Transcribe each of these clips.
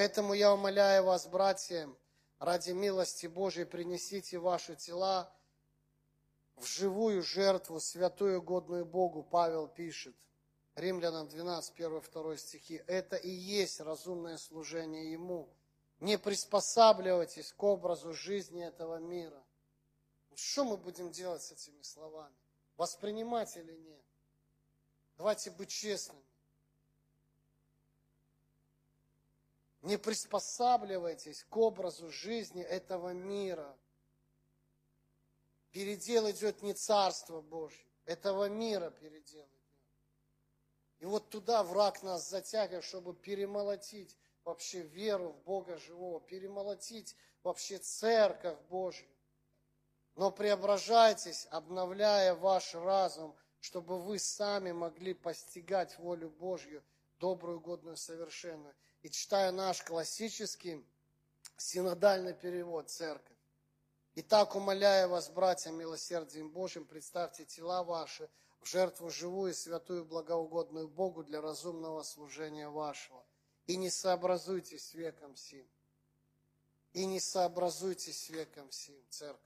Поэтому я умоляю вас, братья, ради милости Божьей, принесите ваши тела в живую жертву, святую, годную Богу, Павел пишет. Римлянам 12, 1, 2 стихи. Это и есть разумное служение Ему. Не приспосабливайтесь к образу жизни этого мира. Что мы будем делать с этими словами? Воспринимать или нет? Давайте быть честными. Не приспосабливайтесь к образу жизни этого мира. Передел идет не Царство Божье, этого мира передел идет. И вот туда враг нас затягивает, чтобы перемолотить вообще веру в Бога живого, перемолотить вообще церковь Божью. Но преображайтесь, обновляя ваш разум, чтобы вы сами могли постигать волю Божью, добрую, годную, совершенную и читаю наш классический синодальный перевод церковь. Итак, умоляю вас, братья, милосердием Божьим, представьте тела ваши в жертву живую, святую, благоугодную Богу для разумного служения вашего. И не сообразуйтесь с веком сим. И не сообразуйтесь с веком сим, церковь.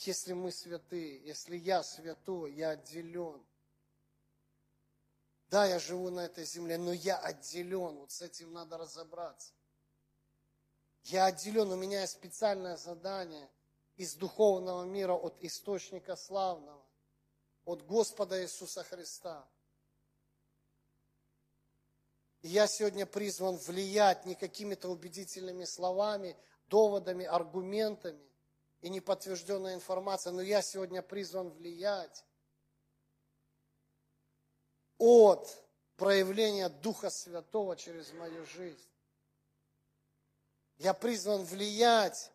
Если мы святые, если я святой, я отделен – да, я живу на этой земле, но я отделен. Вот с этим надо разобраться. Я отделен, у меня есть специальное задание из духовного мира от источника славного, от Господа Иисуса Христа. И я сегодня призван влиять не какими-то убедительными словами, доводами, аргументами и неподтвержденной информацией, но я сегодня призван влиять от проявления Духа Святого через мою жизнь. Я призван влиять,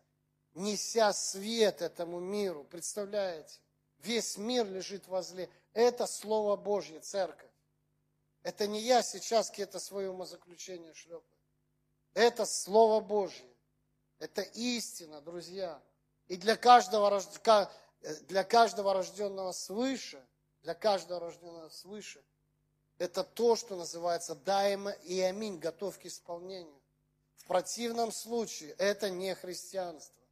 неся свет этому миру. Представляете? Весь мир лежит возле. Это Слово Божье, церковь. Это не я сейчас какие-то свои умозаключения шлепаю. Это Слово Божье. Это истина, друзья. И для каждого, для каждого рожденного свыше, для каждого рожденного свыше, это то, что называется дайма и аминь, готов к исполнению. В противном случае это не христианство.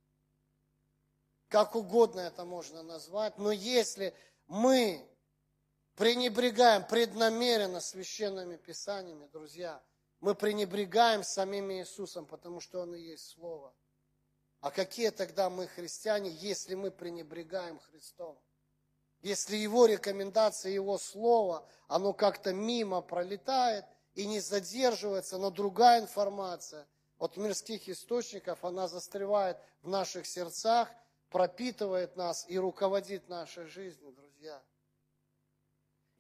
Как угодно это можно назвать, но если мы пренебрегаем преднамеренно священными писаниями, друзья, мы пренебрегаем самим Иисусом, потому что Он и есть Слово. А какие тогда мы христиане, если мы пренебрегаем Христом? Если его рекомендация, его слово, оно как-то мимо пролетает и не задерживается, но другая информация от мирских источников, она застревает в наших сердцах, пропитывает нас и руководит нашей жизнью, друзья.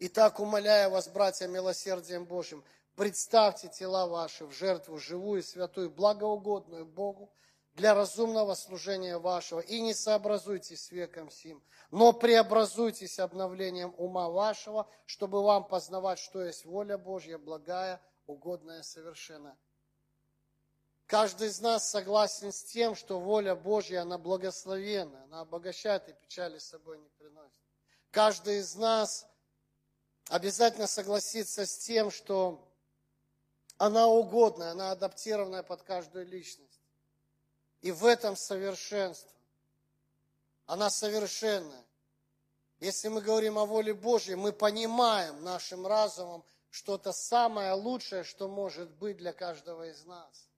Итак, умоляю вас, братья, милосердием Божьим, представьте тела ваши в жертву живую, святую, благоугодную Богу, для разумного служения вашего, и не сообразуйтесь с веком сим, но преобразуйтесь обновлением ума вашего, чтобы вам познавать, что есть воля Божья, благая, угодная, совершенная. Каждый из нас согласен с тем, что воля Божья, она благословенна, она обогащает и печали с собой не приносит. Каждый из нас обязательно согласится с тем, что она угодная, она адаптированная под каждую личность. И в этом совершенство. Она совершенная. Если мы говорим о воле Божьей, мы понимаем нашим разумом что-то самое лучшее, что может быть для каждого из нас.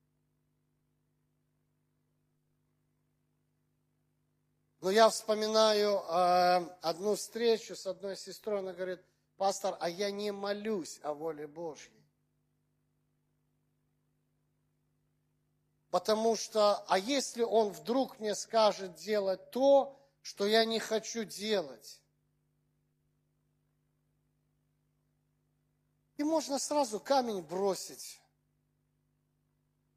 Но я вспоминаю э, одну встречу с одной сестрой, она говорит, пастор, а я не молюсь о воле Божьей. Потому что, а если он вдруг мне скажет делать то, что я не хочу делать? И можно сразу камень бросить.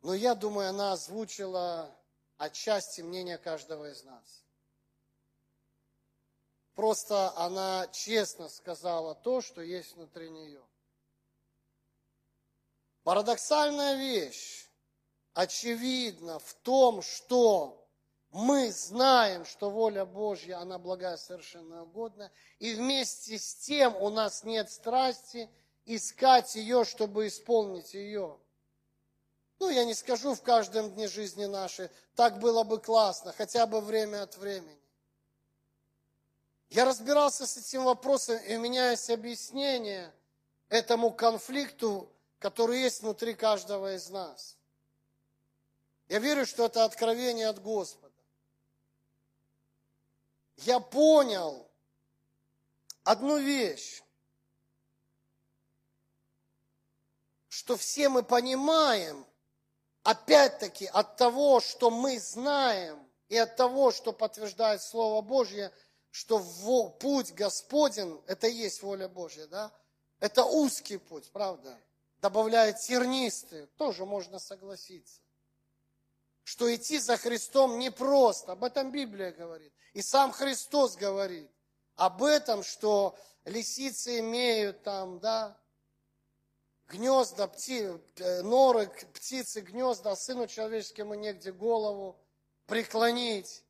Но я думаю, она озвучила отчасти мнение каждого из нас. Просто она честно сказала то, что есть внутри нее. Парадоксальная вещь очевидно в том, что мы знаем, что воля Божья, она благая, совершенно угодна, и вместе с тем у нас нет страсти искать ее, чтобы исполнить ее. Ну, я не скажу в каждом дне жизни нашей, так было бы классно, хотя бы время от времени. Я разбирался с этим вопросом, и у меня есть объяснение этому конфликту, который есть внутри каждого из нас. Я верю, что это откровение от Господа. Я понял одну вещь, что все мы понимаем, опять-таки от того, что мы знаем, и от того, что подтверждает Слово Божье, что путь Господен, это и есть воля Божья, да? Это узкий путь, правда? Добавляет тернистый, тоже можно согласиться. Что идти за Христом непросто, об этом Библия говорит. И сам Христос говорит об этом, что лисицы имеют там, да, гнезда, пти, э, норы, птицы, гнезда, сыну человеческому негде голову преклонить.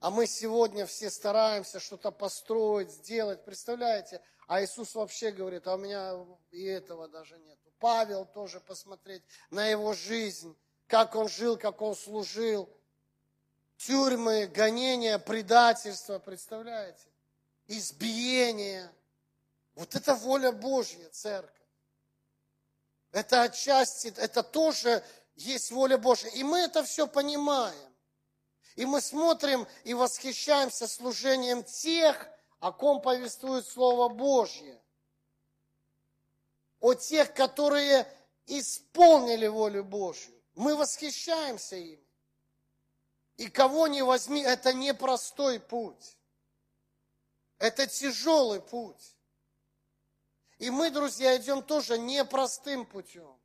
А мы сегодня все стараемся что-то построить, сделать, представляете? А Иисус вообще говорит, а у меня и этого даже нет. Павел тоже посмотреть на его жизнь, как он жил, как он служил. Тюрьмы, гонения, предательство, представляете? Избиение. Вот это воля Божья, церковь. Это отчасти, это тоже есть воля Божья. И мы это все понимаем. И мы смотрим и восхищаемся служением тех, о ком повествует Слово Божье. О тех, которые исполнили волю Божью. Мы восхищаемся ими. И кого не возьми, это непростой путь. Это тяжелый путь. И мы, друзья, идем тоже непростым путем.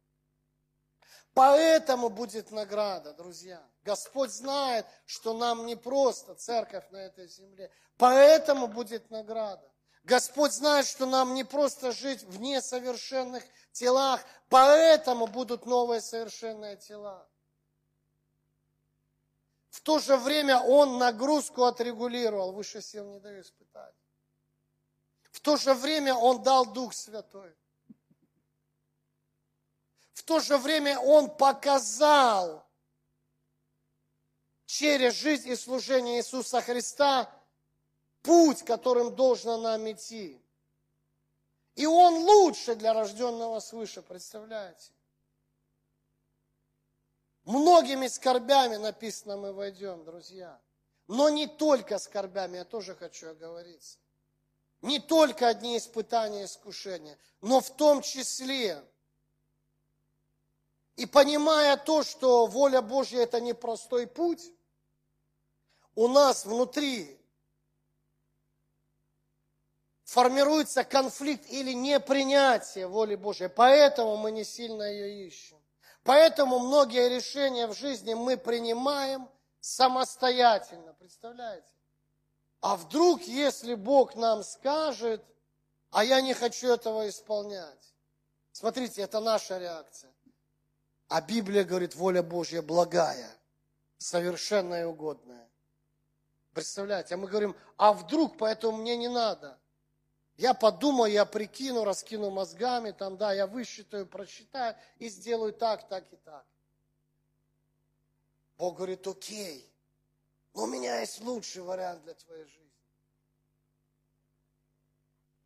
Поэтому будет награда, друзья. Господь знает, что нам не просто церковь на этой земле. Поэтому будет награда. Господь знает, что нам не просто жить в несовершенных телах, поэтому будут новые совершенные тела. В то же время Он нагрузку отрегулировал, выше сил не даю испытать. В то же время Он дал Дух Святой. В то же время Он показал через жизнь и служение Иисуса Христа путь, которым должно нам идти. И Он лучше для рожденного свыше, представляете? Многими скорбями написано мы войдем, друзья. Но не только скорбями, я тоже хочу оговориться. Не только одни испытания и искушения, но в том числе и понимая то, что воля Божья это не простой путь, у нас внутри формируется конфликт или непринятие воли Божьей. Поэтому мы не сильно ее ищем. Поэтому многие решения в жизни мы принимаем самостоятельно. Представляете? А вдруг, если Бог нам скажет, а я не хочу этого исполнять? Смотрите, это наша реакция. А Библия говорит, воля Божья благая, совершенная и угодная. Представляете, а мы говорим, а вдруг, поэтому мне не надо. Я подумаю, я прикину, раскину мозгами, там, да, я высчитаю, просчитаю и сделаю так, так и так. Бог говорит, окей, но у меня есть лучший вариант для твоей жизни.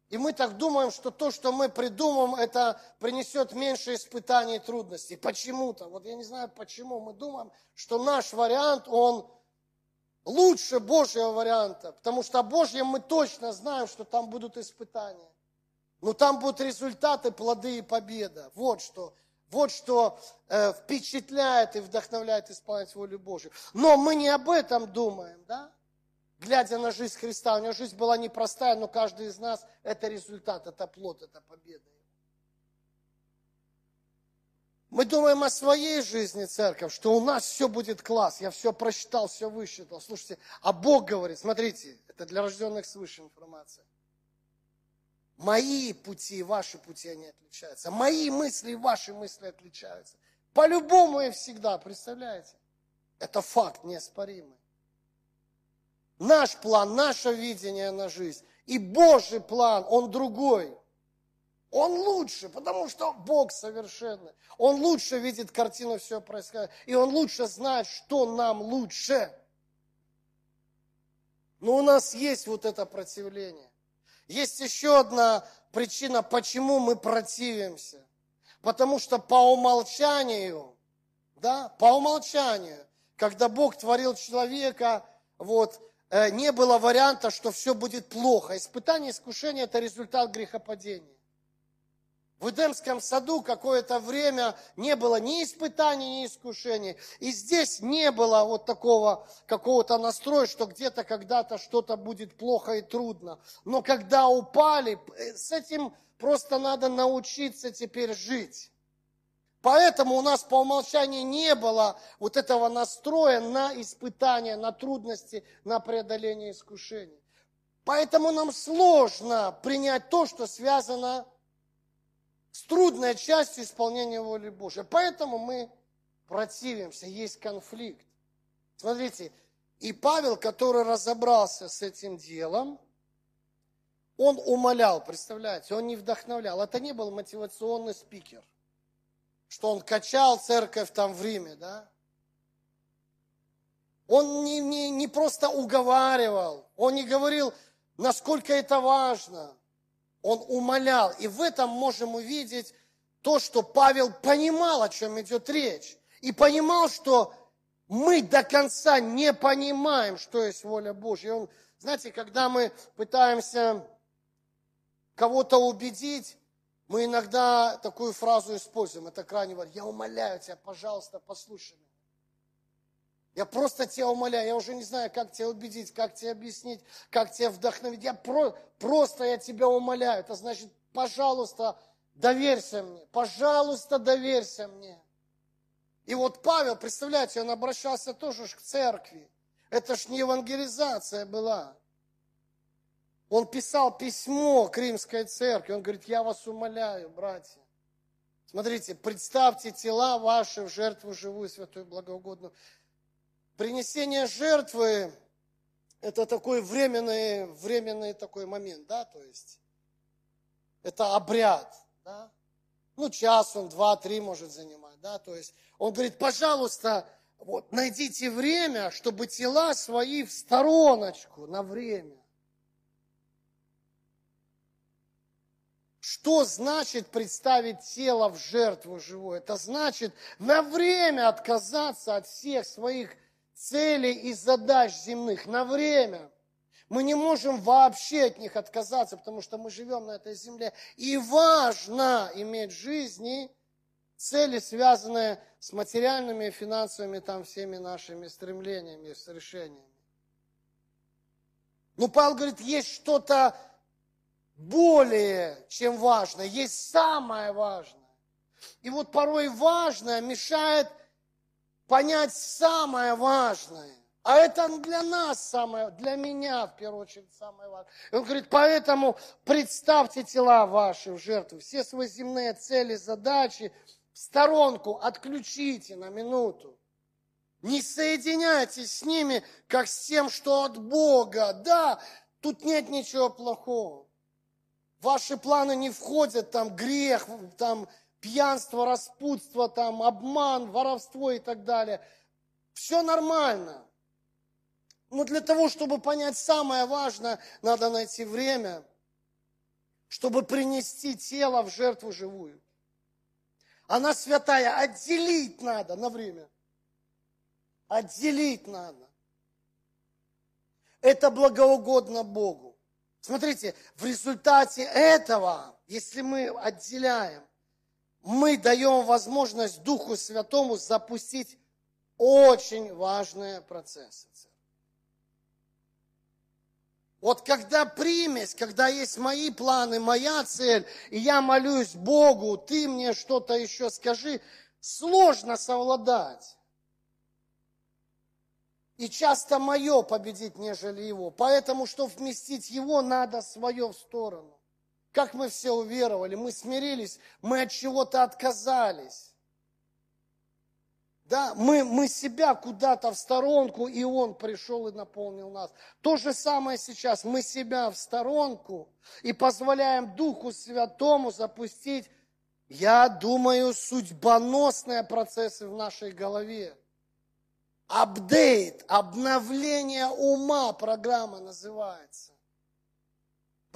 И мы так думаем, что то, что мы придумаем, это принесет меньше испытаний и трудностей. Почему-то, вот я не знаю почему, мы думаем, что наш вариант, он лучше Божьего варианта. Потому что о Божьем мы точно знаем, что там будут испытания. Но там будут результаты, плоды и победа. Вот что вот что э, впечатляет и вдохновляет исполнять волю Божью. Но мы не об этом думаем, да? Глядя на жизнь Христа, у него жизнь была непростая, но каждый из нас это результат, это плод, это победа. Мы думаем о своей жизни, церковь, что у нас все будет класс, я все просчитал, все высчитал. Слушайте, а Бог говорит, смотрите, это для рожденных свыше информация. Мои пути и ваши пути, они отличаются. Мои мысли и ваши мысли отличаются. По-любому и всегда, представляете? Это факт неоспоримый. Наш план, наше видение на жизнь и Божий план, он другой. Он лучше, потому что Бог совершенный. Он лучше видит картину все происходит. И он лучше знает, что нам лучше. Но у нас есть вот это противление. Есть еще одна причина, почему мы противимся. Потому что по умолчанию, да, по умолчанию, когда Бог творил человека, вот, э, не было варианта, что все будет плохо. Испытание, искушение – это результат грехопадения. В Эдемском саду какое-то время не было ни испытаний, ни искушений. И здесь не было вот такого какого-то настроя, что где-то когда-то что-то будет плохо и трудно. Но когда упали, э, с этим просто надо научиться теперь жить. Поэтому у нас по умолчанию не было вот этого настроя на испытания, на трудности, на преодоление искушений. Поэтому нам сложно принять то, что связано с с трудной частью исполнения воли Божьей. Поэтому мы противимся, есть конфликт. Смотрите, и Павел, который разобрался с этим делом, он умолял, представляете, он не вдохновлял. Это не был мотивационный спикер, что он качал церковь там в Риме, да? Он не, не, не просто уговаривал, он не говорил, насколько это важно. Он умолял. И в этом можем увидеть то, что Павел понимал, о чем идет речь. И понимал, что мы до конца не понимаем, что есть воля Божья. он, знаете, когда мы пытаемся кого-то убедить, мы иногда такую фразу используем, это крайне важно. Я умоляю тебя, пожалуйста, послушай меня. Я просто тебя умоляю, я уже не знаю, как тебя убедить, как тебе объяснить, как тебя вдохновить. Я про, просто я тебя умоляю. Это значит, пожалуйста, доверься мне. Пожалуйста, доверься мне. И вот Павел, представляете, он обращался тоже к церкви. Это ж не евангелизация была. Он писал письмо к римской церкви. Он говорит, я вас умоляю, братья. Смотрите, представьте тела ваши в жертву живую, святую, благоугодную принесение жертвы – это такой временный, временный такой момент, да, то есть это обряд, да, ну, час он, два, три может занимать, да, то есть он говорит, пожалуйста, вот, найдите время, чтобы тела свои в стороночку на время. Что значит представить тело в жертву живую? Это значит на время отказаться от всех своих целей и задач земных на время. Мы не можем вообще от них отказаться, потому что мы живем на этой земле. И важно иметь в жизни цели, связанные с материальными, финансовыми, там, всеми нашими стремлениями, с решениями. Но Павел говорит, есть что-то более чем важное, есть самое важное. И вот порой важное мешает понять самое важное. А это для нас самое, для меня в первую очередь самое важное. Он говорит, поэтому представьте тела ваши в жертву, все свои земные цели, задачи в сторонку отключите на минуту. Не соединяйтесь с ними, как с тем, что от Бога. Да, тут нет ничего плохого. Ваши планы не входят, там грех, там пьянство, распутство, там, обман, воровство и так далее. Все нормально. Но для того, чтобы понять самое важное, надо найти время, чтобы принести тело в жертву живую. Она святая, отделить надо на время. Отделить надо. Это благоугодно Богу. Смотрите, в результате этого, если мы отделяем, мы даем возможность Духу Святому запустить очень важные процессы. Вот когда примесь, когда есть мои планы, моя цель, и я молюсь Богу, ты мне что-то еще скажи, сложно совладать. И часто мое победить, нежели его. Поэтому, чтобы вместить его, надо свое в сторону. Как мы все уверовали, мы смирились, мы от чего-то отказались. Да, мы, мы себя куда-то в сторонку, и Он пришел и наполнил нас. То же самое сейчас. Мы себя в сторонку и позволяем Духу Святому запустить, я думаю, судьбоносные процессы в нашей голове. Апдейт, обновление ума программа называется.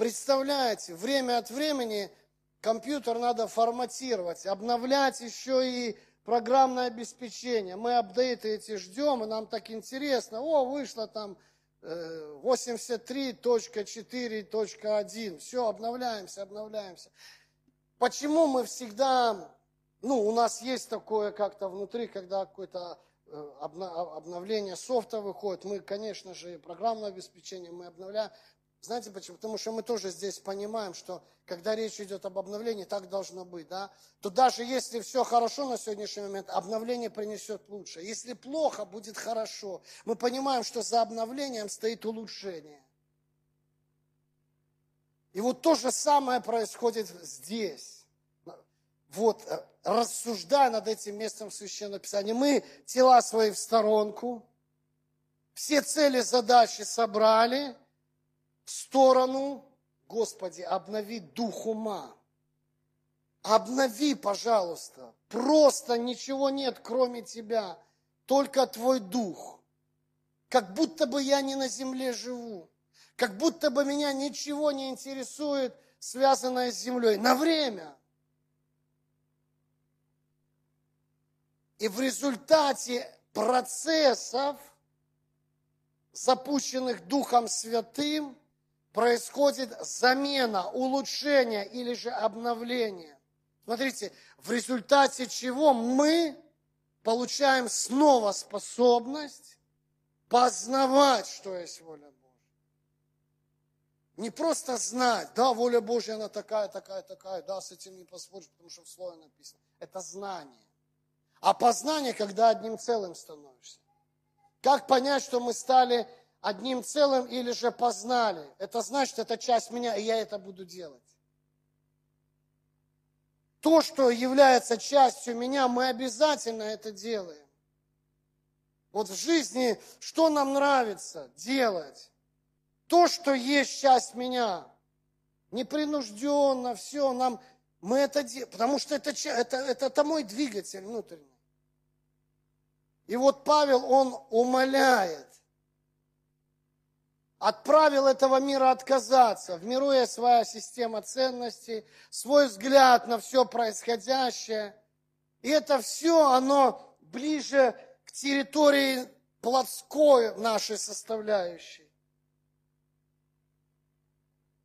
Представляете, время от времени компьютер надо форматировать, обновлять еще и программное обеспечение. Мы апдейты эти ждем, и нам так интересно. О, вышло там 83.4.1. Все, обновляемся, обновляемся. Почему мы всегда, ну, у нас есть такое как-то внутри, когда какое-то э, обновление софта выходит, мы, конечно же, программное обеспечение мы обновляем. Знаете почему? Потому что мы тоже здесь понимаем, что когда речь идет об обновлении, так должно быть, да? То даже если все хорошо на сегодняшний момент, обновление принесет лучше. Если плохо, будет хорошо. Мы понимаем, что за обновлением стоит улучшение. И вот то же самое происходит здесь. Вот, э, рассуждая над этим местом в Священном Писании, мы тела свои в сторонку, все цели, задачи собрали – сторону, Господи, обнови дух ума. Обнови, пожалуйста. Просто ничего нет, кроме Тебя. Только Твой дух. Как будто бы я не на земле живу. Как будто бы меня ничего не интересует, связанное с землей. На время. И в результате процессов, запущенных Духом Святым, происходит замена, улучшение или же обновление. Смотрите, в результате чего мы получаем снова способность познавать, что есть воля Божья. Не просто знать, да, воля Божья, она такая, такая, такая, да, с этим не поспоришь, потому что в слове написано. Это знание. А познание, когда одним целым становишься. Как понять, что мы стали одним целым или же познали. Это значит, это часть меня, и я это буду делать. То, что является частью меня, мы обязательно это делаем. Вот в жизни, что нам нравится делать? То, что есть часть меня. Непринужденно, все, нам, мы это делаем, потому что это, это, это, это мой двигатель внутренний. И вот Павел, он умоляет, отправил этого мира отказаться. В миру есть своя система ценностей, свой взгляд на все происходящее. И это все, оно ближе к территории плотской нашей составляющей.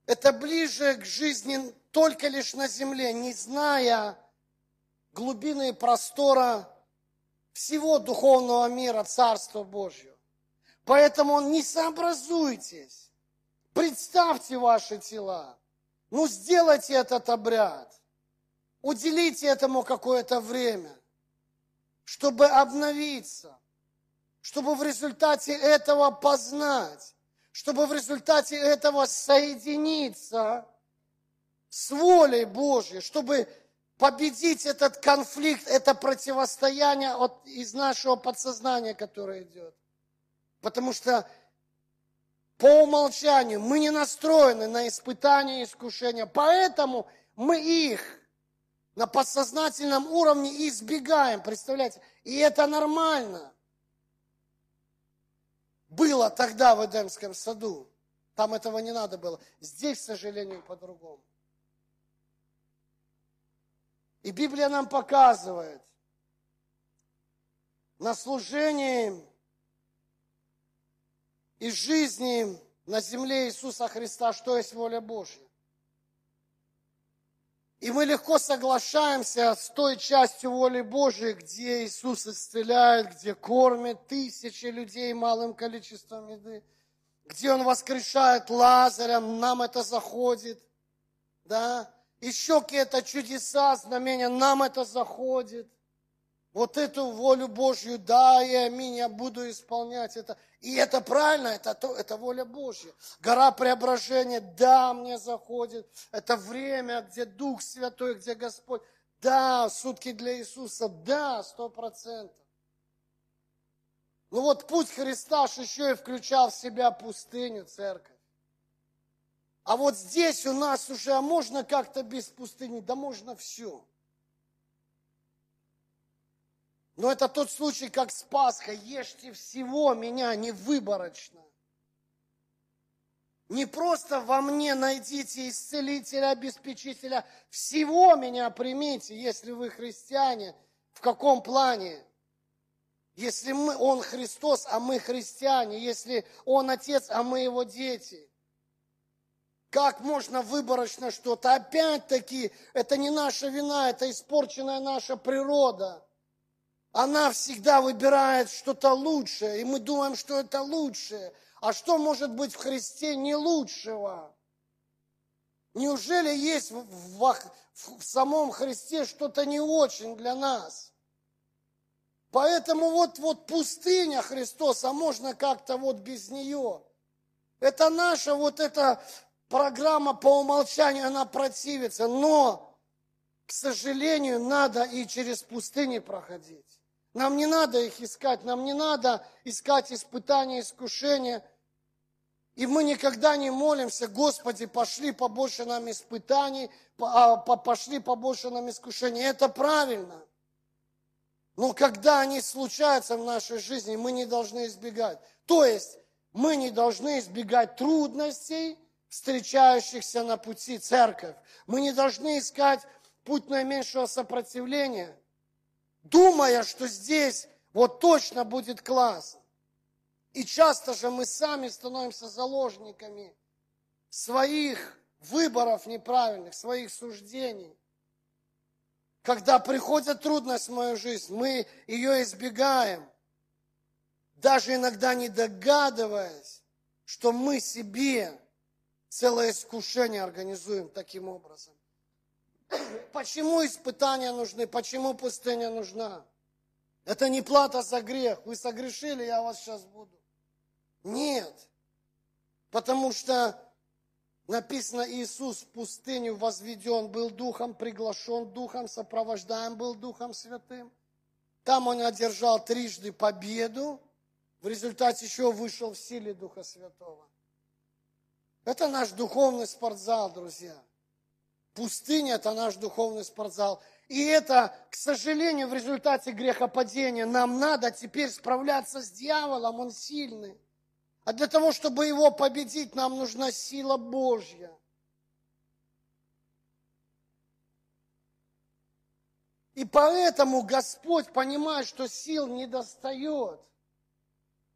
Это ближе к жизни только лишь на земле, не зная глубины и простора всего духовного мира, Царства Божьего. Поэтому не сообразуйтесь. Представьте ваши тела. Ну, сделайте этот обряд. Уделите этому какое-то время, чтобы обновиться, чтобы в результате этого познать, чтобы в результате этого соединиться с волей Божьей, чтобы победить этот конфликт, это противостояние от, из нашего подсознания, которое идет. Потому что по умолчанию мы не настроены на испытания и искушения. Поэтому мы их на подсознательном уровне избегаем, представляете? И это нормально. Было тогда в Эдемском саду. Там этого не надо было. Здесь, к сожалению, по-другому. И Библия нам показывает, на служении из жизни на земле Иисуса Христа, что есть воля Божья. И мы легко соглашаемся с той частью воли Божьей, где Иисус исцеляет, где кормит тысячи людей малым количеством еды, где Он воскрешает Лазаря, нам это заходит, да, еще какие-то чудеса, знамения, нам это заходит вот эту волю Божью, да, и аминь, я буду исполнять это. И это правильно, это, то, это воля Божья. Гора преображения, да, мне заходит. Это время, где Дух Святой, где Господь. Да, сутки для Иисуса, да, сто процентов. Ну вот путь Христа еще и включал в себя пустыню, церковь. А вот здесь у нас уже, а можно как-то без пустыни? Да можно все. Но это тот случай, как с Пасхой. Ешьте всего меня, не выборочно. Не просто во мне найдите исцелителя, обеспечителя. Всего меня примите, если вы христиане. В каком плане? Если мы, Он Христос, а мы христиане. Если Он Отец, а мы Его дети. Как можно выборочно что-то? Опять-таки, это не наша вина, это испорченная наша природа. Она всегда выбирает что-то лучшее, и мы думаем, что это лучшее – а что может быть в Христе не лучшего? Неужели есть в, в, в самом Христе что-то не очень для нас? Поэтому вот, вот пустыня Христос, а можно как-то вот без нее. Это наша вот эта программа по умолчанию, она противится. Но, к сожалению, надо и через пустыни проходить. Нам не надо их искать, нам не надо искать испытания, искушения. И мы никогда не молимся, Господи, пошли побольше нам испытаний, а, пошли побольше нам искушений. Это правильно. Но когда они случаются в нашей жизни, мы не должны избегать. То есть мы не должны избегать трудностей, встречающихся на пути церковь. Мы не должны искать путь наименьшего сопротивления – думая, что здесь вот точно будет класс. И часто же мы сами становимся заложниками своих выборов неправильных, своих суждений. Когда приходит трудность в мою жизнь, мы ее избегаем, даже иногда не догадываясь, что мы себе целое искушение организуем таким образом. Почему испытания нужны? Почему пустыня нужна? Это не плата за грех. Вы согрешили, я вас сейчас буду. Нет. Потому что написано, Иисус в пустыню возведен был Духом, приглашен Духом, сопровождаем был Духом Святым. Там он одержал трижды победу, в результате еще вышел в силе Духа Святого. Это наш духовный спортзал, друзья. Пустыня – это наш духовный спортзал. И это, к сожалению, в результате грехопадения нам надо теперь справляться с дьяволом, он сильный. А для того, чтобы его победить, нам нужна сила Божья. И поэтому Господь понимает, что сил не достает.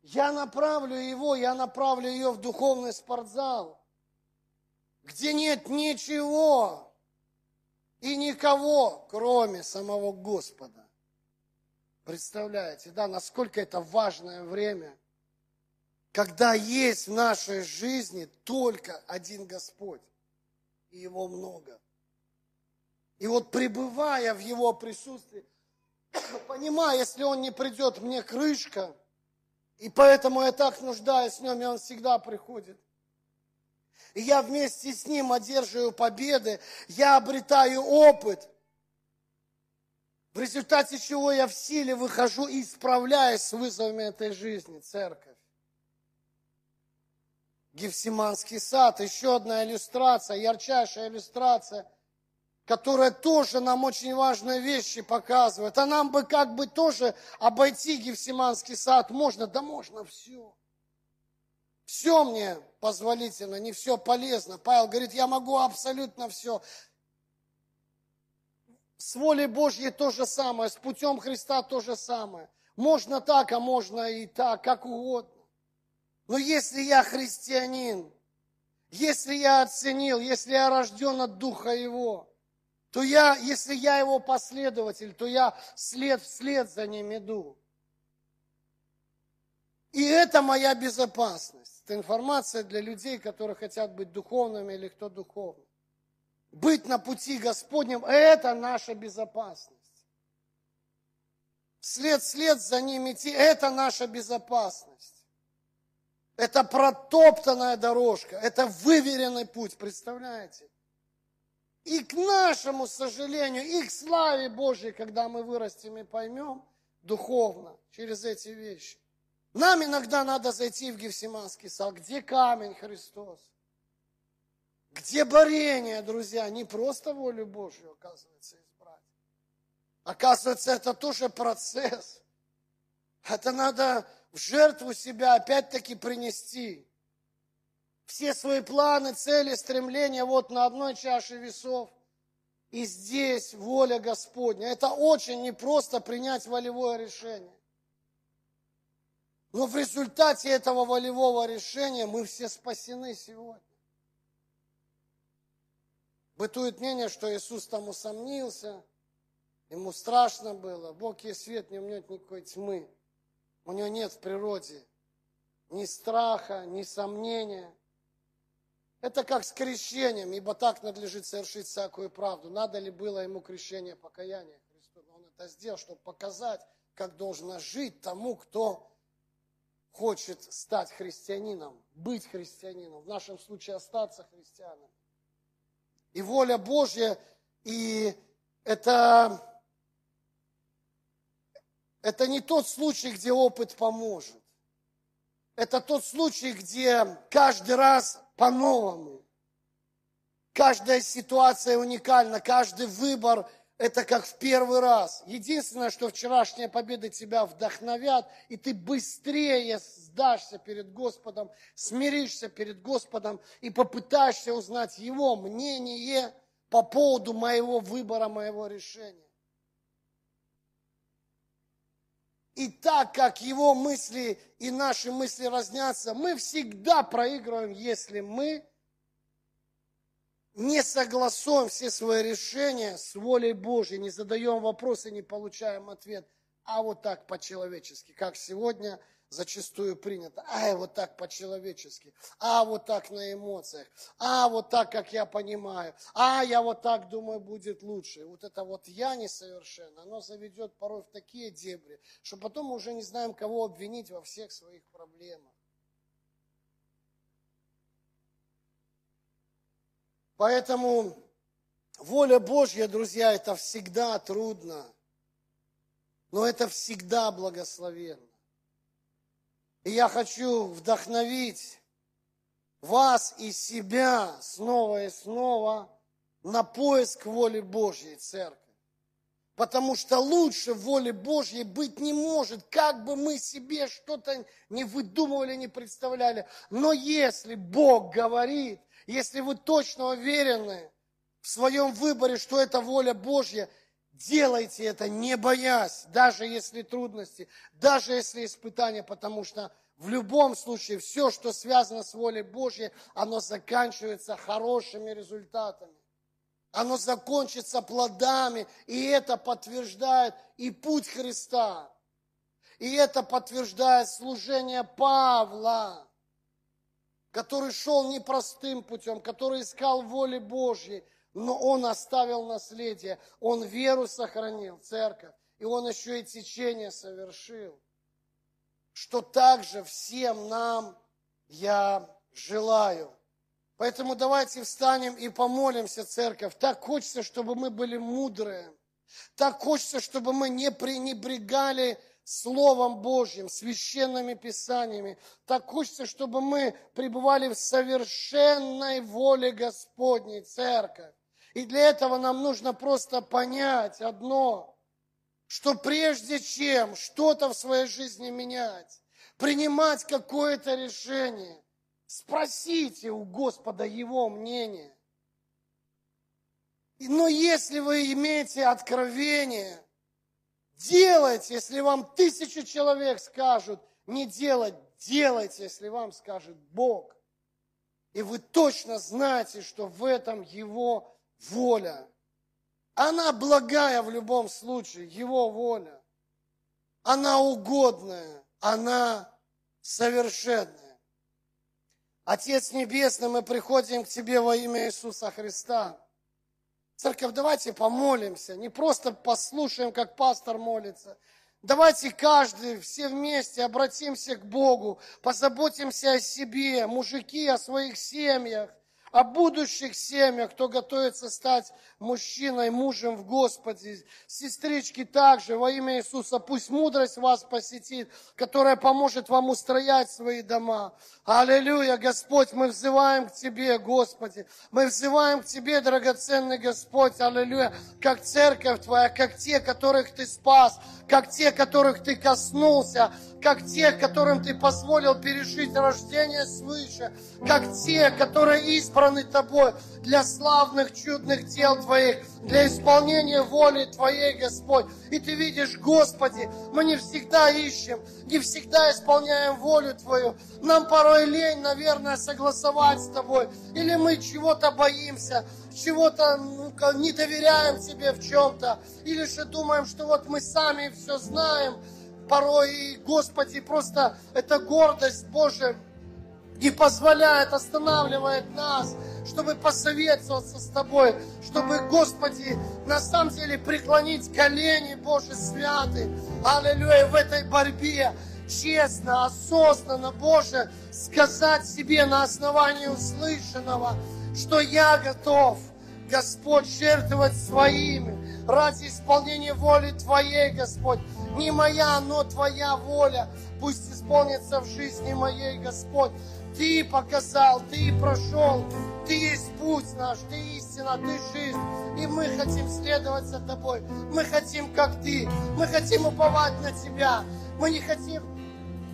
Я направлю его, я направлю ее в духовный спортзал, где нет ничего, и никого, кроме самого Господа. Представляете, да, насколько это важное время, когда есть в нашей жизни только один Господь, и Его много. И вот пребывая в Его присутствии, понимая, если Он не придет, мне крышка, и поэтому я так нуждаюсь в Нем, и Он всегда приходит – и я вместе с Ним одерживаю победы, я обретаю опыт, в результате чего я в силе выхожу и справляюсь с вызовами этой жизни, церковь. Гефсиманский сад, еще одна иллюстрация, ярчайшая иллюстрация, которая тоже нам очень важные вещи показывает. А нам бы как бы тоже обойти Гефсиманский сад можно, да можно все. Все мне позволительно, не все полезно. Павел говорит, я могу абсолютно все. С волей Божьей то же самое, с путем Христа то же самое. Можно так, а можно и так, как угодно. Но если я христианин, если я оценил, если я рожден от Духа Его, то я, если я Его последователь, то я след вслед за ним иду. И это моя безопасность. Это информация для людей, которые хотят быть духовными или кто духовный. Быть на пути Господнем – это наша безопасность. След след за ним идти – это наша безопасность. Это протоптанная дорожка, это выверенный путь, представляете? И к нашему сожалению, и к славе Божьей, когда мы вырастем и поймем духовно через эти вещи, Нам иногда надо зайти в Гефсиманский сад. Где камень, Христос? Где борение, друзья? Не просто волю Божью, оказывается, избрать. Оказывается, это тоже процесс. Это надо в жертву себя опять-таки принести. Все свои планы, цели, стремления вот на одной чаше весов. И здесь воля Господня. Это очень непросто принять волевое решение. Но в результате этого волевого решения мы все спасены сегодня. Бытует мнение, что Иисус там усомнился, ему страшно было. Бог есть свет, в нем нет никакой тьмы. У него нет в природе ни страха, ни сомнения. Это как с крещением, ибо так надлежит совершить всякую правду. Надо ли было ему крещение покаяния он это сделал, чтобы показать, как должно жить тому, кто хочет стать христианином, быть христианином, в нашем случае остаться христианом. И воля Божья, и это, это не тот случай, где опыт поможет. Это тот случай, где каждый раз по-новому. Каждая ситуация уникальна, каждый выбор – это как в первый раз. Единственное, что вчерашняя победа тебя вдохновят, и ты быстрее сдашься перед Господом, смиришься перед Господом и попытаешься узнать Его мнение по поводу моего выбора, моего решения. И так как Его мысли и наши мысли разнятся, мы всегда проигрываем, если мы не согласуем все свои решения с волей Божьей, не задаем вопросы, не получаем ответ, а вот так по-человечески, как сегодня зачастую принято. А вот так по-человечески, а вот так на эмоциях, а вот так, как я понимаю, а я вот так думаю, будет лучше. Вот это вот я несовершенно, оно заведет порой в такие дебри, что потом мы уже не знаем, кого обвинить во всех своих проблемах. Поэтому воля Божья, друзья, это всегда трудно, но это всегда благословенно. И я хочу вдохновить вас и себя снова и снова на поиск воли Божьей, церковь. Потому что лучше воли Божьей быть не может, как бы мы себе что-то не выдумывали, не представляли. Но если Бог говорит, если вы точно уверены в своем выборе, что это воля Божья, делайте это, не боясь, даже если трудности, даже если испытания, потому что в любом случае все, что связано с волей Божьей, оно заканчивается хорошими результатами. Оно закончится плодами, и это подтверждает и путь Христа. И это подтверждает служение Павла который шел непростым путем, который искал воли Божьей, но он оставил наследие, он веру сохранил, церковь, и он еще и течение совершил, что также всем нам я желаю. Поэтому давайте встанем и помолимся, церковь. Так хочется, чтобы мы были мудрые. Так хочется, чтобы мы не пренебрегали Словом Божьим, священными писаниями. Так хочется, чтобы мы пребывали в совершенной воле Господней, Церковь. И для этого нам нужно просто понять одно, что прежде чем что-то в своей жизни менять, принимать какое-то решение, спросите у Господа Его мнение. Но если вы имеете откровение – Делайте, если вам тысячи человек скажут не делать, делайте, если вам скажет Бог. И вы точно знаете, что в этом Его воля. Она благая в любом случае, Его воля. Она угодная, она совершенная. Отец Небесный, мы приходим к Тебе во имя Иисуса Христа. Церковь, давайте помолимся, не просто послушаем, как пастор молится. Давайте каждый, все вместе обратимся к Богу, позаботимся о себе, мужики о своих семьях, о будущих семьях, кто готовится стать мужчиной, мужем в Господе. Сестрички также во имя Иисуса. Пусть мудрость вас посетит, которая поможет вам устроять свои дома. Аллилуйя, Господь, мы взываем к Тебе, Господи. Мы взываем к Тебе, драгоценный Господь, аллилуйя, как церковь Твоя, как те, которых Ты спас, как те, которых Ты коснулся, как тех, которым Ты позволил пережить рождение свыше, как те, которые избраны Тобой для славных, чудных дел Твоих, для исполнения воли Твоей, Господь. И Ты видишь, Господи, мы не всегда ищем, не всегда исполняем волю Твою. Нам порой лень, наверное, согласовать с Тобой. Или мы чего-то боимся, чего-то не доверяем Тебе в чем-то. Или же думаем, что вот мы сами все знаем, порой, Господи, просто эта гордость Божия не позволяет, останавливает нас, чтобы посоветоваться с Тобой, чтобы, Господи, на самом деле преклонить колени, Боже, святый, аллилуйя, в этой борьбе, честно, осознанно, Боже, сказать себе на основании услышанного, что я готов, Господь, жертвовать своими ради исполнения воли Твоей, Господь. Не моя, но Твоя воля пусть исполнится в жизни моей, Господь. Ты показал, Ты прошел, Ты есть путь наш, Ты истина, Ты жизнь. И мы хотим следовать за Тобой. Мы хотим, как Ты. Мы хотим уповать на Тебя. Мы не хотим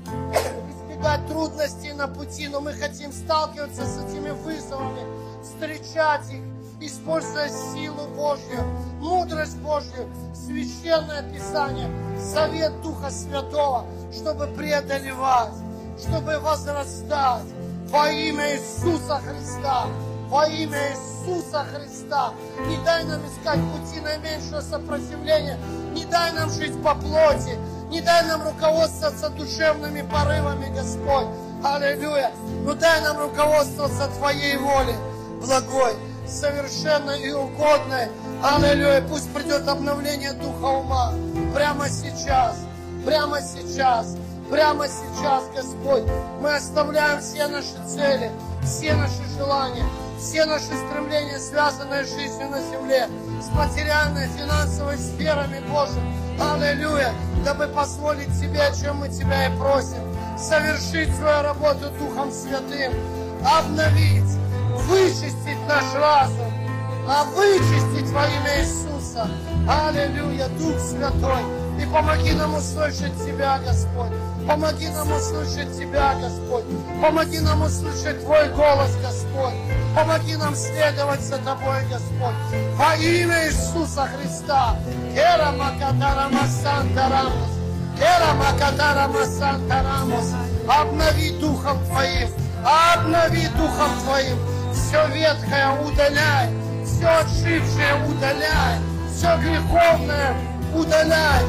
избегать трудностей на пути, но мы хотим сталкиваться с этими вызовами, встречать их, используя силу Божью, мудрость Божью, священное Писание, совет Духа Святого, чтобы преодолевать, чтобы возрастать во имя Иисуса Христа, во имя Иисуса Христа. Не дай нам искать пути наименьшего сопротивления, не дай нам жить по плоти, не дай нам руководствоваться душевными порывами, Господь. Аллилуйя. Но дай нам руководствоваться Твоей волей, благой совершенной и угодной. Аллилуйя. Пусть придет обновление духа ума прямо сейчас, прямо сейчас, прямо сейчас, Господь. Мы оставляем все наши цели, все наши желания, все наши стремления, связанные с жизнью на земле, с материальной, финансовой сферами, Боже. Аллилуйя. Дабы позволить Тебе, о чем мы Тебя и просим, совершить свою работу Духом Святым, обновить, вычистить наш разум, а вычистить во имя Иисуса. Аллилуйя, Дух Святой. И помоги нам услышать Тебя, Господь. Помоги нам услышать Тебя, Господь. Помоги нам услышать Твой голос, Господь. Помоги нам следовать за Тобой, Господь. Во имя Иисуса Христа. Кера Макатара Масантарамос. Кера Макатара Масантарамос. Обнови Духом Твоим. Обнови Духом Твоим все ветхое удаляй, все отшившее удаляй, все греховное удаляй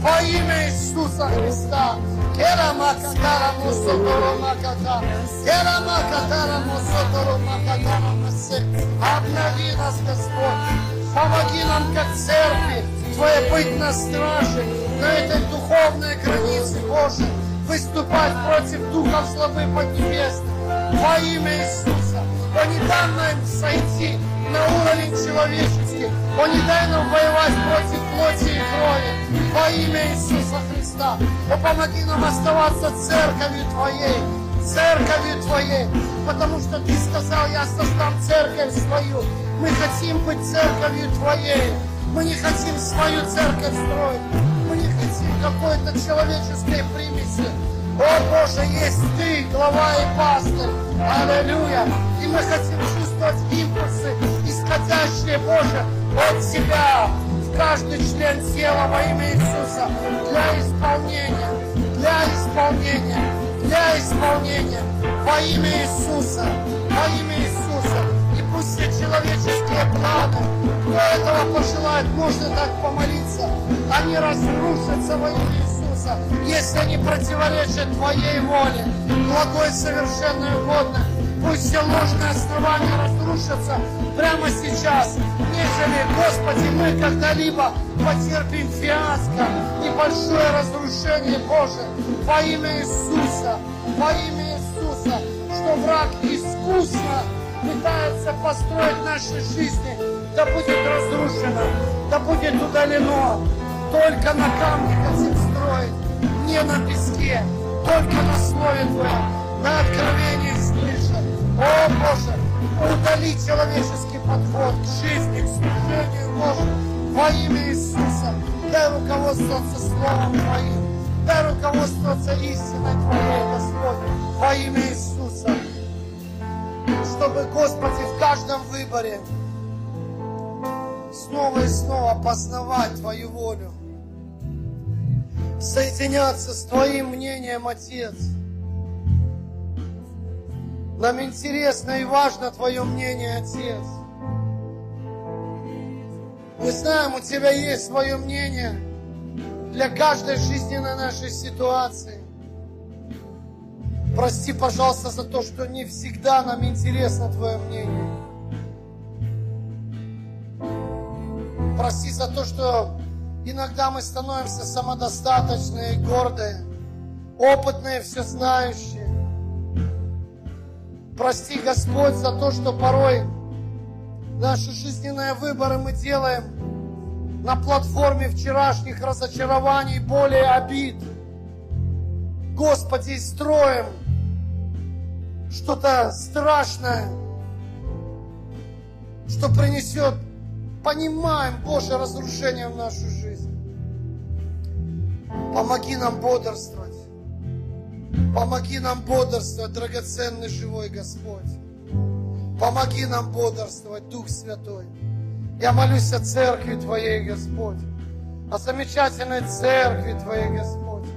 во имя Иисуса Христа. Катара мусоторо маката, керама катара мусоторо маката Обнови нас, Господь, помоги нам, как церкви, Твоя быть на страже, на этой духовной границе, Боже, выступать против духов злобы поднебесных во имя Иисуса. О, не дай нам сойти на уровень человеческий. О, не дай нам воевать против плоти и крови. Во имя Иисуса Христа. О, помоги нам оставаться церковью Твоей. Церковью Твоей. Потому что Ты сказал, я создам церковь свою. Мы хотим быть церковью Твоей. Мы не хотим свою церковь строить. Мы не хотим какой-то человеческой примеси. О Боже, есть Ты, глава и пастырь. Аллилуйя. Мы хотим чувствовать импульсы, исходящие, Боже, от Тебя в каждый член тела во имя Иисуса для исполнения, для исполнения, для исполнения во имя Иисуса, во имя Иисуса. И пусть все человеческие планы, кто этого пожелает, можно так помолиться, они разрушатся во имя Иисуса. Если они противоречат Твоей воле, благой, совершенно и угодно. Пусть все ложные основания разрушатся прямо сейчас, нежели, Господи, мы когда-либо потерпим фиаско и большое разрушение, Боже, во имя Иисуса, во имя Иисуса, что враг искусно пытается построить наши жизни, да будет разрушено, да будет удалено. Только на камне хотим строить, не на песке, только на слове Твоем, на откровении. О Боже, удали человеческий подход к жизни, к служению Божьему во имя Иисуса. Дай руководствоваться Словом Твоим. Дай руководствоваться истиной Твоей, Господь, во имя Иисуса. Чтобы, Господи, в каждом выборе снова и снова познавать Твою волю. Соединяться с Твоим мнением, Отец. Нам интересно и важно Твое мнение, Отец. Мы знаем, у Тебя есть свое мнение для каждой жизненной нашей ситуации. Прости, пожалуйста, за то, что не всегда нам интересно Твое мнение. Прости за то, что иногда мы становимся самодостаточные, гордые, опытные, все знающие. Прости, Господь, за то, что порой наши жизненные выборы мы делаем на платформе вчерашних разочарований, боли обид. Господи, строим что-то страшное, что принесет, понимаем, Боже, разрушение в нашу жизнь. Помоги нам бодрствовать. Помоги нам бодрствовать, драгоценный живой Господь. Помоги нам бодрствовать, Дух Святой. Я молюсь о церкви Твоей, Господь, о замечательной церкви Твоей, Господь,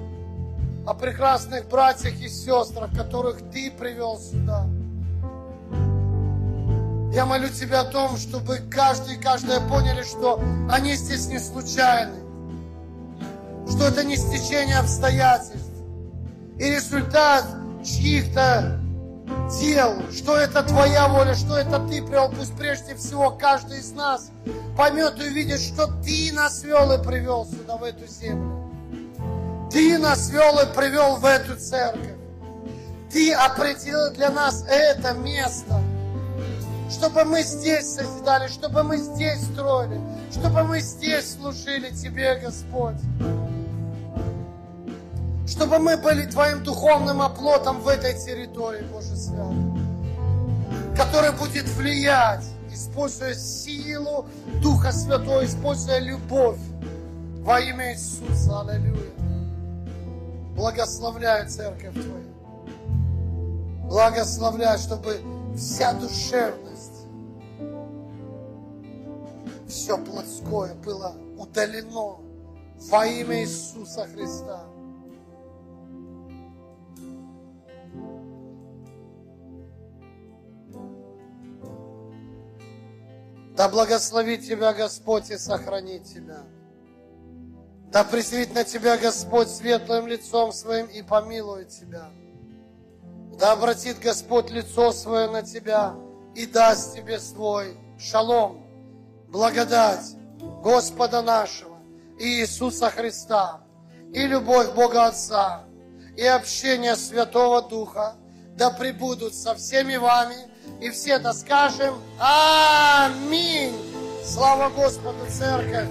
о прекрасных братьях и сестрах, которых Ты привел сюда. Я молю Тебя о том, чтобы каждый и каждая поняли, что они здесь не случайны, что это не стечение обстоятельств и результат чьих-то дел, что это Твоя воля, что это Ты привел. Пусть прежде всего каждый из нас поймет и увидит, что Ты нас вел и привел сюда, в эту землю. Ты нас вел и привел в эту церковь. Ты определил для нас это место, чтобы мы здесь созидали, чтобы мы здесь строили, чтобы мы здесь служили Тебе, Господь чтобы мы были Твоим духовным оплотом в этой территории, Боже Святый, который будет влиять, используя силу Духа Святого, используя любовь во имя Иисуса. Аллилуйя. Благословляю церковь Твою. Благословляю, чтобы вся душевность, все плотское было удалено во имя Иисуса Христа. Да благословит тебя Господь и сохранит тебя. Да призрит на тебя Господь светлым лицом своим и помилует тебя. Да обратит Господь лицо свое на тебя и даст тебе свой шалом, благодать Господа нашего и Иисуса Христа, и любовь Бога Отца, и общение Святого Духа, да пребудут со всеми вами – и все это скажем Аминь. Слава Господу, церковь.